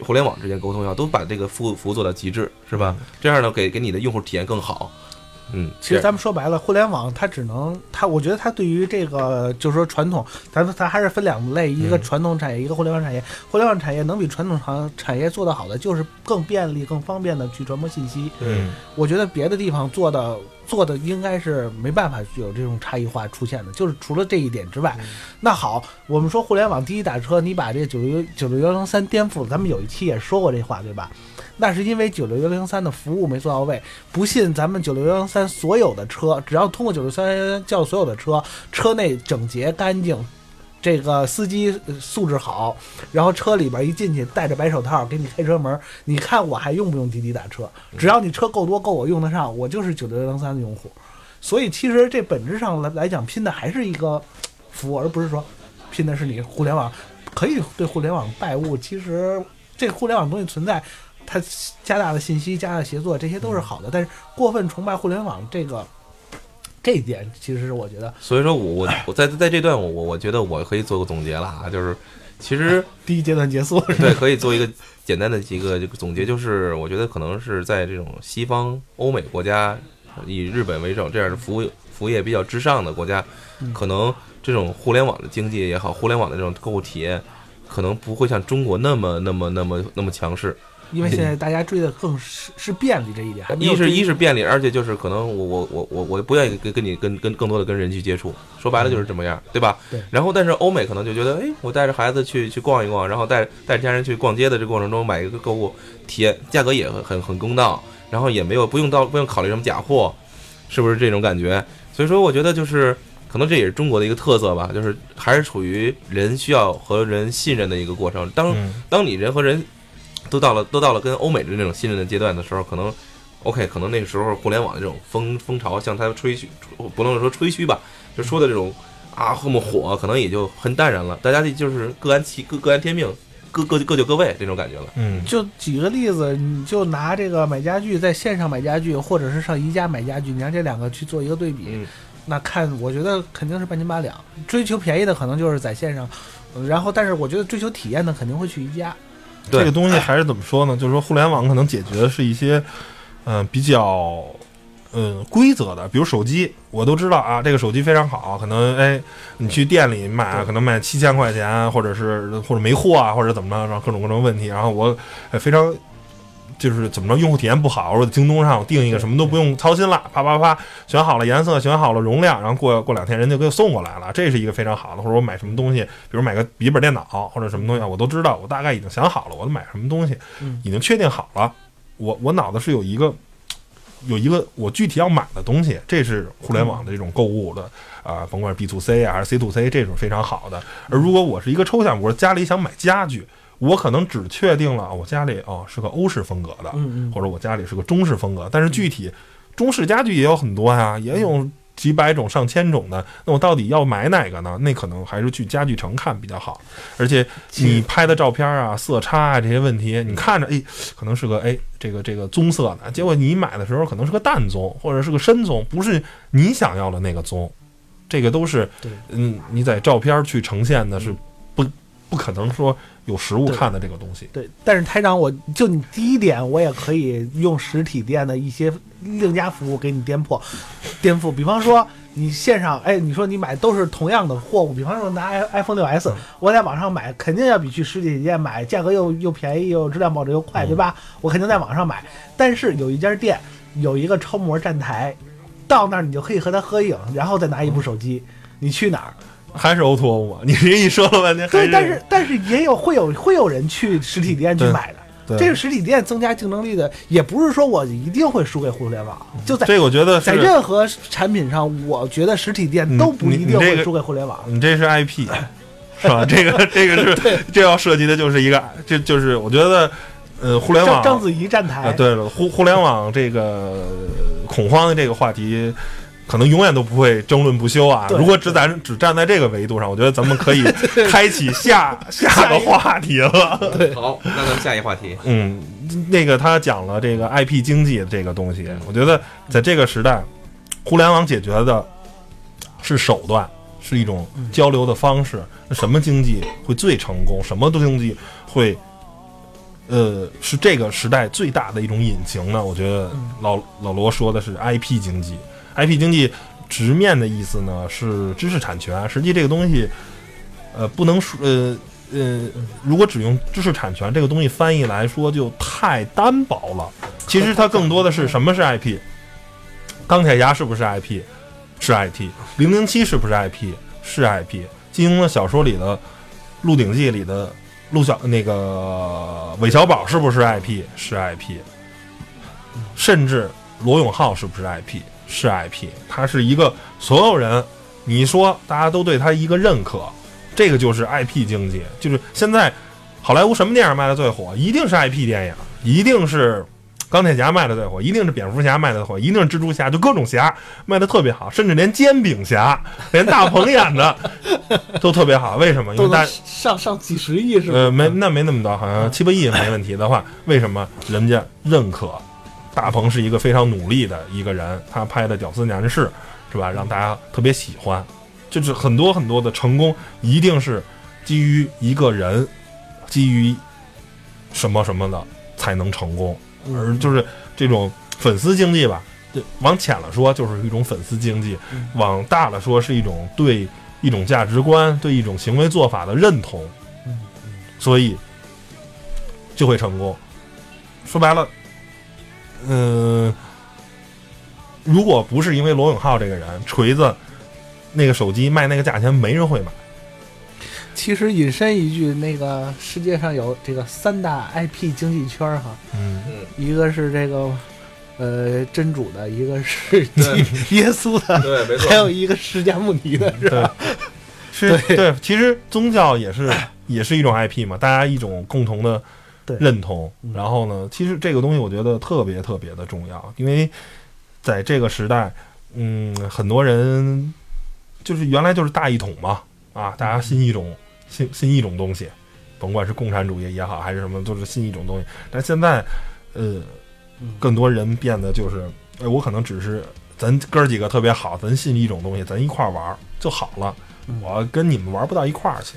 互联网之间沟通也好，都把这个服务服务做到极致，是吧？这样呢，给给你的用户体验更好。嗯，其实咱们说白了，互联网它只能它，我觉得它对于这个就是说传统，咱们它还是分两类，一个嗯传统产业，一个互联网产业。互联网产业能比传统行产业做得好的，就是更便利、更方便的去传播信息。嗯我觉得别的地方做的做的应该是没办法有这种差异化出现的，就是除了这一点之外，那好，我们说互联网滴滴打车，你把这九六九六幺零三颠覆了，咱们有一期也说过这话，对吧？那是因为九六幺零三的服务没做到位。不信咱们九六幺零三所有的车，只要通过九六三叫所有的车，车内整洁干净。这个司机呃素质好，然后车里边一进去戴着白手套给你开车门，你看我还用不用滴滴打车？只要你车够多够我用得上，我就是九六幺零三的用户。所以其实这本质上来来讲，拼的还是一个服务，而不是说拼的是你互联网。可以对互联网拜物，其实这互联网东西存在，它加大了信息、加大了协作，这些都是好的。但是过分崇拜互联网这个这一点，其实是我觉得所以说我我我在在这段我我我觉得我可以做个总结了啊，就是其实。第一阶段结束是？对，可以做一个简单的一个总结，就是我觉得可能是在这种西方欧美国家，以日本为首这样的服务服务业比较至上的国家，嗯可能这种互联网的经济也好，互联网的这种购物体验，可能不会像中国那么那么那么那么强势。因为现在大家追的更是是便利这一点，还没有一是一是便利，而且就是可能我我我我我不愿意跟跟你跟跟更多的跟人去接触，说白了就是这么样，对吧？对然后但是欧美可能就觉得，哎，我带着孩子去去逛一逛，然后带带着家人去逛街的这过程中买一个购物体验，价格也很很很公道，然后也没有不用到不用考虑什么假货，是不是这种感觉？所以说，我觉得就是可能这也是中国的一个特色吧，就是还是处于人需要和人信任的一个过程。当嗯当你人和人都到了都到了跟欧美的那种信任的阶段的时候，可能 OK，可能那个时候互联网的这种风风潮向它吹嘘，不能说吹嘘吧，就说的这种啊这么火，可能也就很淡然了。大家就是各安其各各安天命，各各各就各位这种感觉了。嗯，就举个例子，你就拿这个买家具在线上买家具，或者是上宜家买家具，你让这两个去做一个对比，嗯，那看我觉得肯定是半斤八两。追求便宜的可能就是在线上，呃然后但是我觉得追求体验的肯定会去宜家。对这个东西还是怎么说呢？就是说，互联网可能解决的是一些，嗯、比较，嗯，规则的，比如手机，我都知道啊，这个手机非常好，可能哎，你去店里买，可能卖七千块钱，或者是或者没货啊，或者怎么着，然后各种各种问题，然后我哎非常。就是怎么着，用户体验不好，或者京东上我订一个什么都不用操心了，啪啪啪选好了颜色，选好了容量，然后过过两天人家给我送过来了，这是一个非常好的。或者我买什么东西，比如买个笔记本电脑或者什么东西，我都知道，我大概已经想好了，我买什么东西，嗯已经确定好了。我我脑子是有一个有一个我具体要买的东西，这是互联网的这种购物的啊、甭管是 B to C 啊还是 C to C，这种非常好的。而如果我是一个抽象，我说家里想买家具，我可能只确定了我家里哦是个欧式风格的，嗯嗯或者我家里是个中式风格，但是具体中式家具也有很多呀，也有几百种、上千种的。那我到底要买哪个呢？那可能还是去家具城看比较好。而且你拍的照片啊、色差啊这些问题，你看着哎，可能是个哎这个这个棕色的，结果你买的时候可能是个淡棕或者是个深棕，不是你想要的那个棕。这个都是嗯，你在照片去呈现的是不不可能说有实物看的这个东西。对，但是台长，我就你第一点，我也可以用实体店的一些另加服务给你颠破、颠覆。比方说，你线上，哎，你说你买都是同样的货物，比方说拿 i iPhone 六 S，、我在网上买，肯定要比去实体店买价格又又便宜，又质量保证又快，对吧？我肯定在网上买。但是有一家店有一个超模站台，到那儿你就可以和他合影，然后再拿一部手机，你去哪儿？还是 O to O 嘛？你这一说了半天，对，但是但是也有会有会有人去实体店去买的。对这个实体店增加竞争力的，也不是说我一定会输给互联网，就在这个我觉得在任何产品上，我觉得实体店都不一定会输给互联网。你这是 IP 是吧？这个这个是 这要涉及的就是一个，这就是我觉得呃，互联网章章子怡站台，啊，对了，互互联网这个呃恐慌的这个话题。可能永远都不会争论不休啊！如果只咱只站在这个维度上，我觉得咱们可以开启下 下个话题了。对好，那咱们下一话题。嗯，那个他讲了这个 IP 经济这个东西，我觉得在这个时代，互联网解决的是手段，是一种交流的方式。那什么经济会最成功？什么经济会，呃，是这个时代最大的一种引擎呢？我觉得老老罗说的是 IP 经济，IP 经济直面的意思呢是知识产权。实际这个东西，呃，不能说呃。呃，如果只用知识产权这个东西翻译来说，就太单薄了。其实它更多的是什么是 IP？钢铁侠是不是 IP？是 IP。零零七是不是 IP？是 IP。金庸的小说里的《鹿鼎记》里的陆小那个韦小宝是不是 IP？是 IP。甚至罗永浩是不是 IP？是 IP。它是一个所有人，你说大家都对它一个认可，这个就是 IP 经济。就是现在好莱坞什么电影卖的最火？一定是 IP 电影，一定是钢铁侠卖的最火，一定是蝙蝠侠卖的火，一定是蜘蛛侠，就各种侠卖的特别好，甚至连煎饼侠，连大鹏演的 都特别好。为什么？因为大上上几十亿是吧？呃没那没那么多，好像七八亿没问题的话，为什么人家认可？大鹏是一个非常努力的一个人，他拍的《屌丝男士》是吧，让大家特别喜欢。就是很多很多的成功，一定是基于一个人，基于什么什么的才能成功，而就是这种粉丝经济吧。这往浅了说，就是一种粉丝经济；往大了说，是一种对一种价值观、对一种行为做法的认同。所以就会成功。说白了，嗯、如果不是因为罗永浩这个人，锤子那个手机卖那个价钱，没人会买。其实引申一句，那个世界上有这个三大 IP 经济圈哈，嗯，一个是这个呃真主的，一个是 耶稣的，对，没错还有一个释迦牟尼的，是吧？是对，其实宗教也是也是一种 IP 嘛，大家一种共同的对认同嗯。然后呢，其实这个东西我觉得特别特别的重要，因为在这个时代，嗯，很多人就是原来就是大一统嘛，啊，大家信一种信信一种东西，甭管是共产主义也好，还是什么，都是信一种东西。但现在，呃，更多人变得就是，哎，我可能只是咱哥几个特别好，咱信一种东西，咱一块儿玩儿就好了。我跟你们玩不到一块儿去，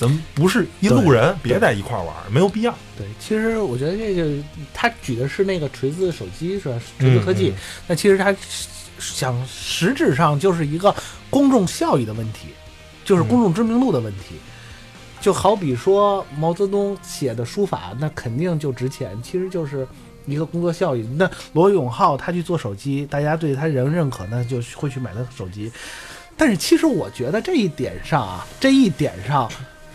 咱们不是一路人，别在一块儿玩儿，没有必要。对，其实我觉得这个他举的是那个锤子手机是吧？锤子科技，嗯那其实他想实质上就是一个公众效益的问题，就是公众知名度的问题。就好比说毛泽东写的书法，那肯定就值钱，其实就是一个工作效益。那罗永浩他去做手机，大家对他人认可，那就会去买他的手机。但是其实我觉得这一点上啊，这一点上，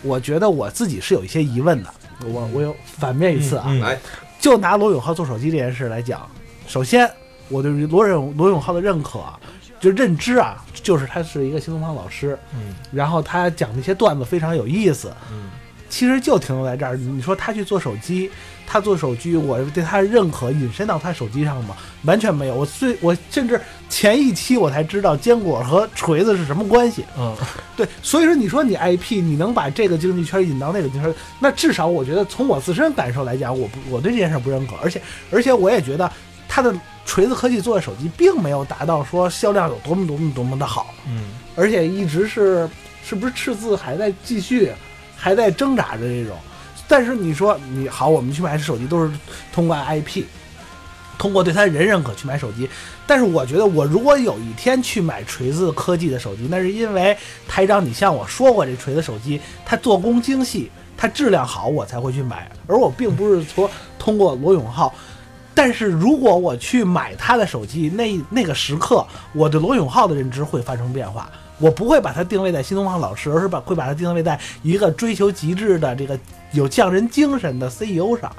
我觉得我自己是有一些疑问的。我我有反面一次啊，嗯来，就拿罗永浩做手机这件事来讲，首先我对于罗永罗永浩的认可啊，就认知啊，就是他是一个新东方老师，嗯。然后他讲那些段子非常有意思，嗯。其实就停留在这儿。你说他去做手机，他做手机，我对他的认可引申到他手机上吗？完全没有。我最我甚至前一期我才知道坚果和锤子是什么关系。嗯，对，所以说你说你 IP，你能把这个经济圈引到那个经济圈，那至少我觉得从我自身感受来讲，我不我对这件事不认可，而且而且我也觉得他的锤子科技做的手机并没有达到说销量有多么多么多么的好，嗯，而且一直是是不是赤字还在继续，还在挣扎着这种。但是你说你好，我们去买手机都是通过 IP，通过对他人认可去买手机。但是我觉得，我如果有一天去买锤子科技的手机，那是因为台长你向我说过，这锤子手机它做工精细，它质量好，我才会去买。而我并不是说通过罗永浩。但是如果我去买他的手机，那那个时刻，我对罗永浩的认知会发生变化。我不会把它定位在新东方老师，而是把会把它定位在一个追求极致的这个有匠人精神的 CEO 上。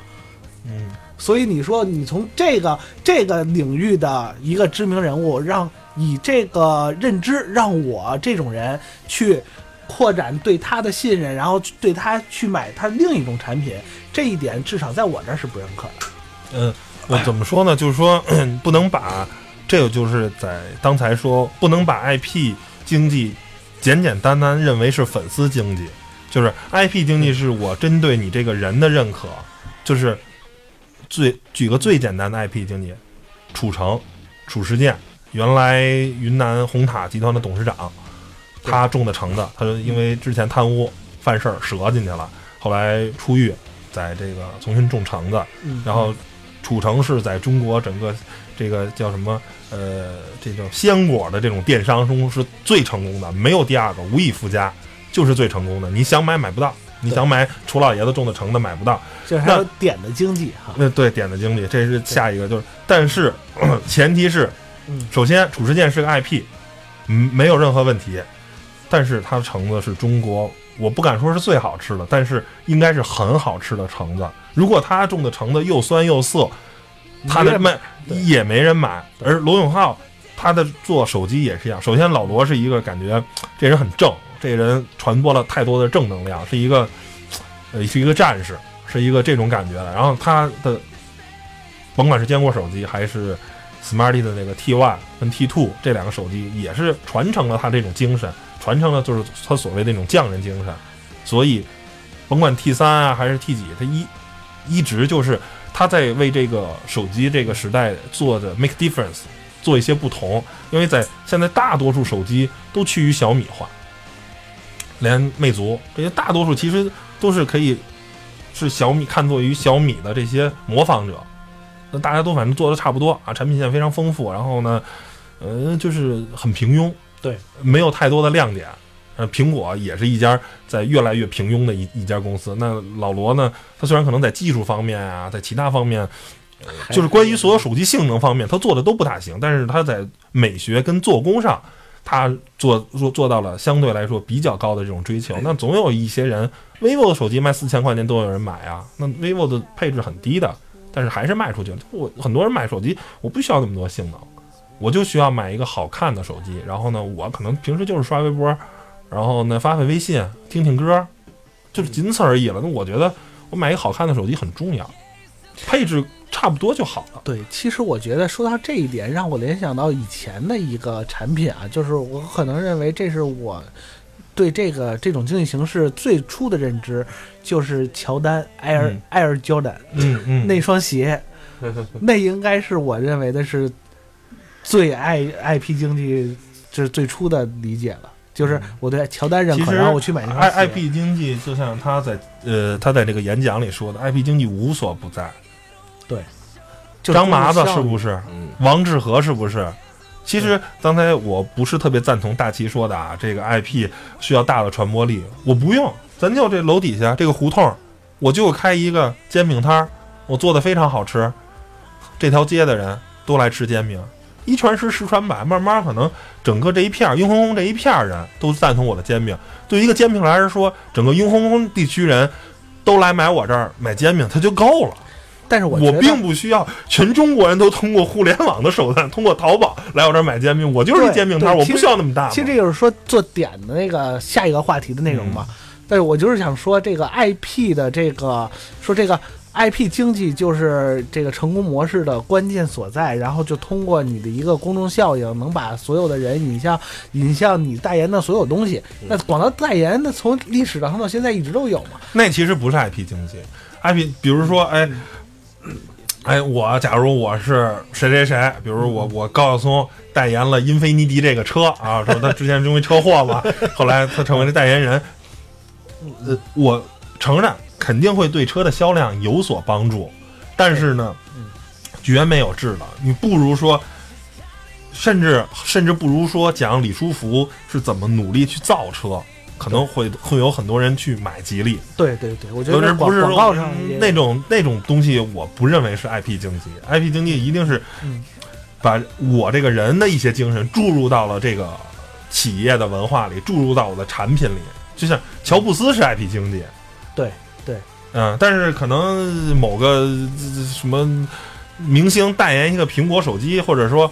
嗯，所以你说你从这个这个领域的一个知名人物，让以这个认知让我这种人去扩展对他的信任，然后对他去买他另一种产品，这一点至少在我这儿是不认可的。嗯，我怎么说呢？就是说不能把这个就是在刚才说不能把 IP 经济简简单单认为是粉丝经济，就是 IP 经济是我针对你这个人的认可，就是最举个最简单的 IP 经济，褚橙、褚时健，原来云南红塔集团的董事长，他种的橙子，他就因为之前贪污犯事儿折进去了，后来出狱，在这个重新种橙子，嗯。然后褚橙是在中国整个这个叫什么呃，这叫鲜果的这种电商中是最成功的，没有第二个，无以复加，就是最成功的。你想买买不到，你想买楚老爷子种的橙子买不到。就是还有点的经济哈。那对点的经济，这是下一个，就是但是 前提是嗯，首先褚时健是个 IP，嗯，没有任何问题，但是它的橙子是中国。我不敢说是最好吃的，但是应该是很好吃的橙子。如果他种的橙子又酸又涩，他的卖也没人买。而罗永浩他的做手机也是一样。首先，老罗是一个感觉这人很正，这人传播了太多的正能量，是一个呃是一个战士，是一个这种感觉的。然后他的甭管是坚果手机还是 Smarty 的那个 T One 跟 T Two 这两个手机，也是传承了他这种精神，传承了就是他所谓的那种匠人精神。所以，甭管 T 三啊还是 T 几，他一一直就是他在为这个手机这个时代做的 make difference，做一些不同。因为在现在大多数手机都趋于小米化，连魅族这些大多数其实都是可以是小米看作于小米的这些模仿者。那大家都反正做的差不多啊，产品线非常丰富，然后呢，呃，就是很平庸，对，没有太多的亮点。呃，苹果也是一家在越来越平庸的一一家公司。那老罗呢，他虽然可能在技术方面啊，在其他方面，呃就是关于所有手机性能方面，他做的都不大行，但是他在美学跟做工上，他做做做到了相对来说比较高的这种追求。那总有一些人，vivo 的手机卖四千块钱都有人买啊，那 vivo 的配置很低的，但是还是卖出去了。我很多人买手机，我不需要那么多性能，我就需要买一个好看的手机。然后呢，我可能平时就是刷微博，然后呢发发微信，听听歌，就是仅此而已了。那我觉得我买一个好看的手机很重要，配置差不多就好了。对，其实我觉得说到这一点，让我联想到以前的一个产品啊，就是我可能认为这是我对这个这种经济形势最初的认知，就是乔丹 Air、嗯 Air Jordan 嗯嗯那双鞋，那应该是我认为的是最爱 IP 经济这是最初的理解了。就是我对乔丹认可，然后我去买那双 I 鞋。I P 经济就像他在呃他在这个演讲里说的，I P 经济无所不在。就是张麻子是不是？嗯，王致和是不是？其实刚才我不是特别赞同大齐说的啊，这个 IP 需要大的传播力，我不用，咱就这楼底下这个胡同，我就开一个煎饼摊儿，我做的非常好吃，这条街的人都来吃煎饼，一传十，十传百，慢慢可能整个这一片儿雍和宫这一片儿人都赞同我的煎饼。对于一个煎饼来说，整个雍和宫地区人都来买我这儿买煎饼，他就够了。但是我我并不需要全中国人都通过互联网的手段，通过淘宝来我这儿买煎饼。我就是一煎饼摊我不需要那么大嘛。其实这就是说做点的那个下一个话题的内容嘛。嗯但是我就是想说，这个 IP 的这个说这个 IP 经济就是这个成功模式的关键所在，然后就通过你的一个公众效应，能把所有的人引向引向你代言的所有东西。嗯那广告代言，那从历史上到现在一直都有嘛。那其实不是 IP 经济，IP 比如说，哎，哎，我假如我是谁谁谁，比如我我高晓松代言了英菲尼迪这个车啊，说他之前因为车祸嘛，后来他成为了代言人。呃，我承认肯定会对车的销量有所帮助，但是呢，绝没有质的。你不如说，甚至甚至不如说讲李书福是怎么努力去造车，可能会会有很多人去买吉利。对对对，我觉得不是广告上那种那种东西，我不认为是 IP 经济。IP 经济一定是嗯把我这个人的一些精神注入到了这个企业的文化里，注入到我的产品里。就像乔布斯是 IP 经济，对对，嗯，但是可能某个呃什么明星代言一个苹果手机，或者说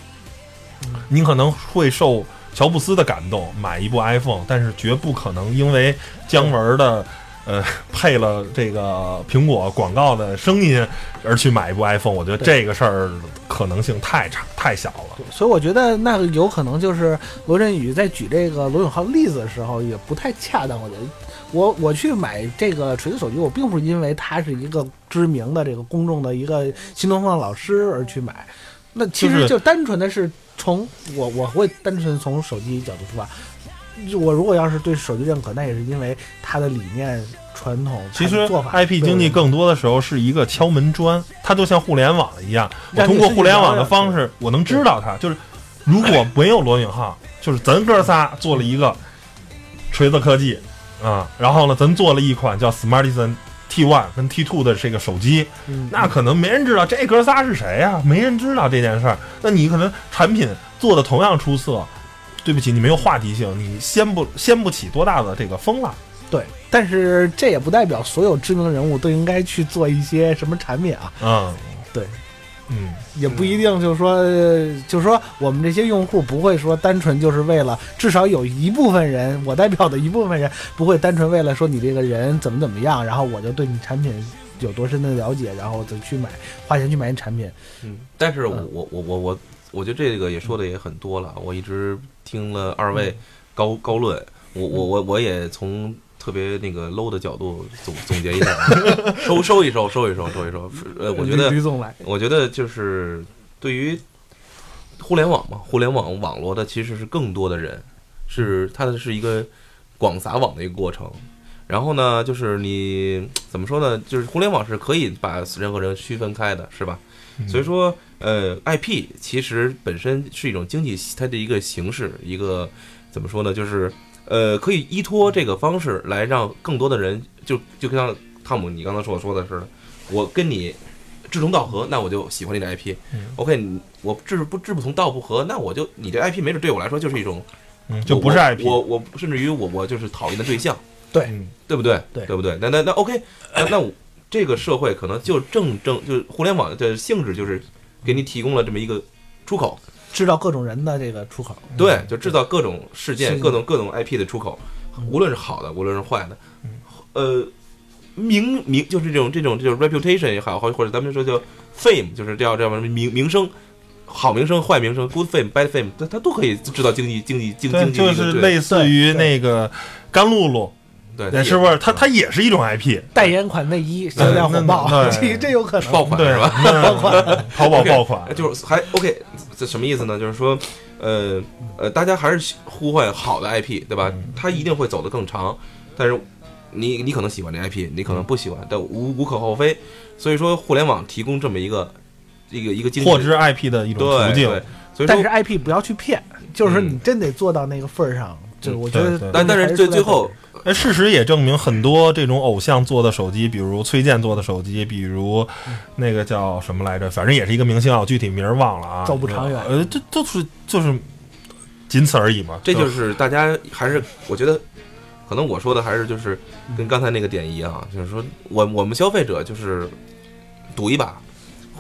你可能会受乔布斯的感动买一部 iPhone，但是绝不可能因为姜文的呃配了这个苹果广告的声音而去买一部 iPhone。我觉得这个事儿可能性太差太小了。所以我觉得那有可能就是罗振宇在举这个罗永浩例子的时候也不太恰当。我觉得我我去买这个锤子手机，我并不是因为他是一个知名的这个公众的一个新东方老师而去买，那其实就单纯的是从我我会单纯从手机角度出发。我如果要是对手机认可，那也是因为它的理念、传统、其实做法 IP 经济更多的时候是一个敲门砖，它就像互联网一样，我通过互联网的方式，我能知道它。就是如果没有罗永浩，就是咱哥仨做了一个锤子科技啊，然后呢，咱做了一款叫 Smartisan T One 跟 T Two 的这个手机，嗯那可能没人知道这哥仨是谁呀、没人知道这件事儿。那你可能产品做的同样出色，对不起，你没有话题性，你掀不掀不起多大的这个风浪。对，但是这也不代表所有知名人物都应该去做一些什么产品啊。嗯，对，嗯。也不一定就是说，呃就是说我们这些用户不会说单纯就是为了，至少有一部分人，我代表的一部分人不会单纯为了说你这个人怎么怎么样，然后我就对你产品有多深的了解，然后再去买花钱去买你产品。嗯，但是我嗯我我我我我觉得这个也说的也很多了，我一直听了二位高高论，我我我我也从特别那个 low 的角度总总结一下，收收一收，收一收，收一收。呃，我觉得吕总来，我觉得就是对于互联网嘛，互联网网络的其实是更多的人，是它的是一个广撒网的一个过程。然后呢，就是你怎么说呢？就是互联网是可以把人和人区分开的，是吧？所以说，呃，IP 其实本身是一种经济它的一个形式，一个怎么说呢？就是呃，可以依托这个方式来让更多的人，就就像汤姆你刚才所说的似的，我跟你志同道合，那我就喜欢你的 IP。嗯 OK，我志不志不同道不合，那我就你这 IP 没准对我来说就是一种嗯，就不是 IP，我我我甚至于我我就是讨厌的对象，对对不对？对不对？那那那 OK，那那我这个社会可能就正正就是互联网的性质就是给你提供了这么一个出口，知道各种人的这个出口。对，就制造各种事件、各种各种 IP 的出口，无论是好的，无论是坏的，呃，名名就是这种这种这种 reputation 也好，或或者咱们说叫 fame，就是叫叫什么名名声。好名声、坏名声，good fame、bad fame，它它都可以制造经济、经济、经，经济就是类似于那个甘露露，对，对，是不是？它它也是一种 IP，代言款内衣销量火爆，那 那这这有可能。爆款是吧？爆款，淘宝爆款，就是还 OK，这什么意思呢？就是说，呃呃，大家还是呼唤好的 IP，对吧？它一定会走得更长，但是你你可能喜欢这 IP，你可能不喜欢，但无无可厚非。所以说，互联网提供这么一个一个一个经济获知 IP 的一种途径对对，，所以但是，IP 不要去骗，就是说嗯你真得做到那个份儿上。就是我觉得但但是最最后，哎，事实也证明，很多这种偶像做的手机，比如崔健做的手机，比如那个叫什么来着，反正也是一个明星啊，我具体名儿忘了啊，走不长远呃，这都是就是仅此而已嘛。这就是大家还是我觉得，可能我说的还是就是嗯跟刚才那个点一样，啊就是说我我们消费者就是赌一把，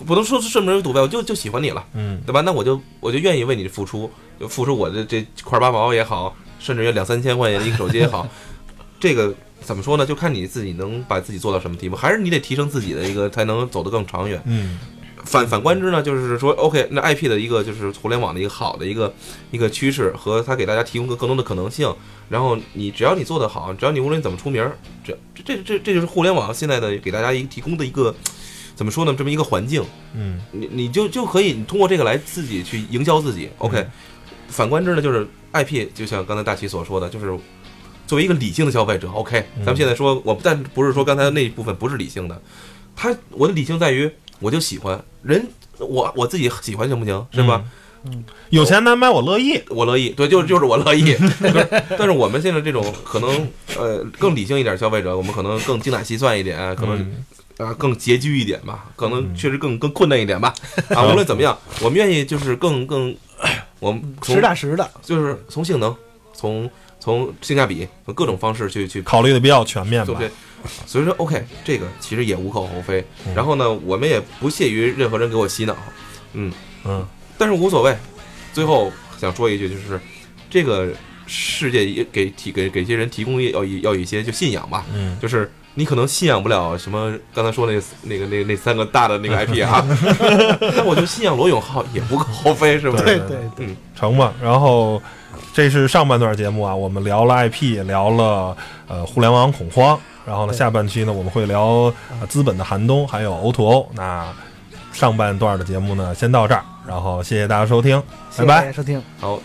不能说是顺门赌呗，我就就喜欢你了。嗯，对吧？那我就我就愿意为你付出，就付出我的这块八毛也好，甚至于两三千块钱一个手机也好，这个怎么说呢？就看你自己能把自己做到什么地步，还是你得提升自己的一个，才能走得更长远。嗯反反观之呢，就是说，OK，那 IP 的一个就是互联网的一个好的一个一个趋势，和它给大家提供更更多的可能性。然后你只要你做得好，只要你无论你怎么出名儿，这这这这这就是互联网现在的给大家一个提供的一个怎么说呢？这么一个环境。嗯你你就就可以你通过这个来自己去营销自己。OK，、反观之呢，就是 IP，就像刚才大齐所说的，就是作为一个理性的消费者，OK，咱们现在说我，但不是说刚才那一部分不是理性的，他我的理性在于我就喜欢人，我我自己喜欢行不行？是吧？嗯有钱难买我乐意。我乐意，对，就是就是我乐意。就 是但是我们现在这种可能呃更理性一点消费者，我们可能更精打细算一点，可能嗯啊更拮据一点吧，可能确实更更困难一点吧。啊，无论怎么样，我们愿意就是更更，我们实打实的，就是从性能，从从性价比，从各种方式去去考虑的比较全面吧。对？所以说，OK，这个其实也无可厚非。嗯。然后呢，我们也不屑于任何人给我洗脑，嗯，嗯。但是无所谓。最后想说一句，就是这个世界也给提给给这些人提供要一要一些就信仰吧，嗯，就是你可能信仰不了什么刚才说那那个那那三个大的那个 IP 啊，但我就信仰罗永浩也无可厚非，是不是？对对对，嗯，成吧。然后这是上半段节目啊，我们聊了 IP，聊了呃互联网恐慌。然后呢，下半期呢，我们会聊呃资本的寒冬，还有 O to O。那上半段的节目呢，先到这儿，然后谢谢大家收听，拜拜。收听。好，